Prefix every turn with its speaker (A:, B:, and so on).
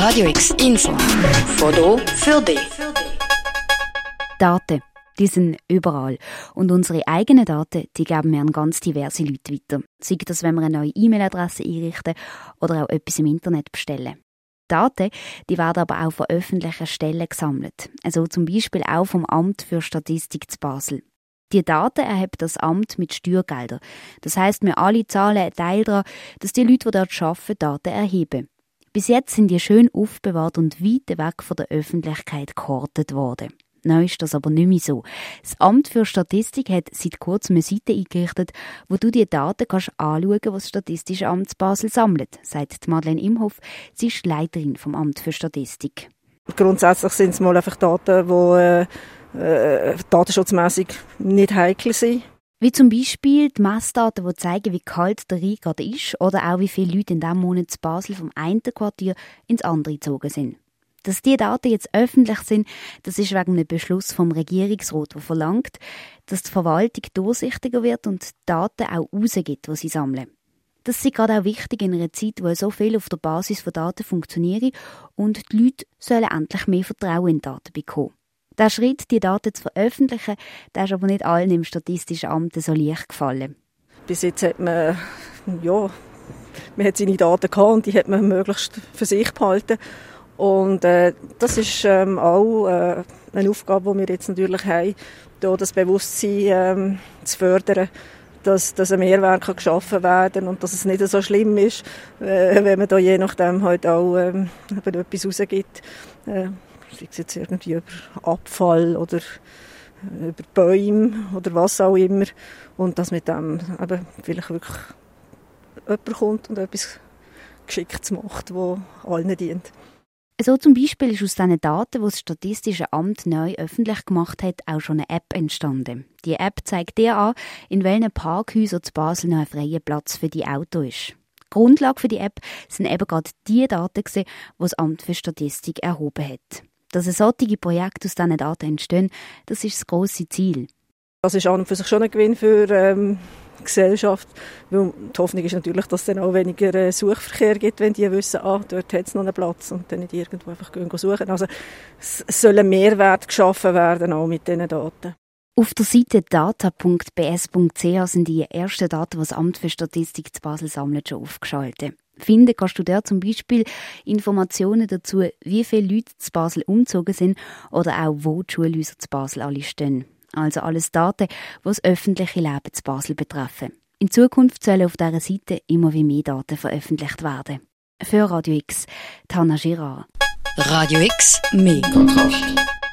A: Radio X Info. Foto für dich.
B: Daten, die sind überall. Und unsere eigenen Daten, die geben wir an ganz diverse Leute weiter. Sei das, wenn wir eine neue E-Mail-Adresse einrichten oder auch etwas im Internet bestellen. Daten, die werden aber auch von öffentlichen Stellen gesammelt. Also zum Beispiel auch vom Amt für Statistik zu Basel. Die Daten erhebt das Amt mit Steuergeldern. Das heißt, wir alle zahlen einen Teil daran, dass die Leute, die dort arbeiten, Daten erheben. Bis jetzt sind die schön aufbewahrt und weit weg von der Öffentlichkeit gehortet worden. Neu ist das aber nicht mehr so. Das Amt für Statistik hat seit kurzem eine Seite eingerichtet, wo du die Daten kannst anschauen kannst, was das Statistische Amt Basel sammelt, sagt Madeleine Imhoff. Sie ist Leiterin vom Amt für Statistik.
C: Grundsätzlich sind es mal einfach Daten, die äh, äh, datenschutzmäßig nicht heikel sind.
B: Wie zum Beispiel die Messdaten, die zeigen, wie kalt der Rhein gerade ist oder auch wie viele Leute in diesem Monat zu Basel vom einen Quartier ins andere gezogen sind. Dass diese Daten jetzt öffentlich sind, das ist wegen einem Beschluss vom Regierungsrat, der verlangt, dass die Verwaltung durchsichtiger wird und Daten auch rausgibt, die sie sammeln. Das ist gerade auch wichtig in einer Zeit, wo so viel auf der Basis von Daten funktioniert und die Leute sollen endlich mehr Vertrauen in Daten bekommen. Der Schritt, die Daten zu veröffentlichen, der ist aber nicht allen im Statistischen Amt so leicht gefallen.
C: Bis jetzt hat man, ja, man hat seine Daten gehabt und die hat man möglichst für sich behalten. Und äh, das ist ähm, auch äh, eine Aufgabe, die wir jetzt natürlich haben, da das Bewusstsein ähm, zu fördern, dass, dass ein Mehrwert kann geschaffen werden und dass es nicht so schlimm ist, äh, wenn man da je nachdem halt auch ähm, etwas rausgibt. Äh, sei es jetzt irgendwie über Abfall oder äh, über Bäume oder was auch immer. Und dass mit dem eben vielleicht wirklich jemand kommt und etwas Geschicktes macht, das allen dient.
B: So zum Beispiel ist aus diesen Daten, die das Statistische Amt neu öffentlich gemacht hat, auch schon eine App entstanden. Die App zeigt dir an, in welchen Parkhäusern zu Basel noch ein freier Platz für die Auto ist. Grundlage für die App sind eben gerade die Daten, die das Amt für Statistik erhoben hat. Dass ein solche Projekte aus diesen Daten entstehen, das ist das grosse Ziel.
C: Das ist an und für sich schon ein Gewinn für ähm, die Gesellschaft. Weil die Hoffnung ist natürlich, dass es dann auch weniger äh, Suchverkehr gibt, wenn die wissen, ah, dort hat es noch einen Platz und dann nicht irgendwo einfach gehen suchen. Also es soll ein Mehrwert geschaffen werden, auch mit diesen Daten.
B: Auf der Seite data.bs.ch sind die ersten Daten, die das Amt für Statistik zu Basel sammelt, schon aufgeschaltet. Finden kannst du da zum Beispiel Informationen dazu, wie viele Leute zu Basel umgezogen sind oder auch wo die Schulhäuser zu Basel alle stehen. Also alles Daten, die das öffentliche Leben zu Basel betreffen. In Zukunft sollen auf dieser Seite immer wie mehr Daten veröffentlicht werden. Für Radio X, Tana Girard.
A: Radio X, mehr Kontrast.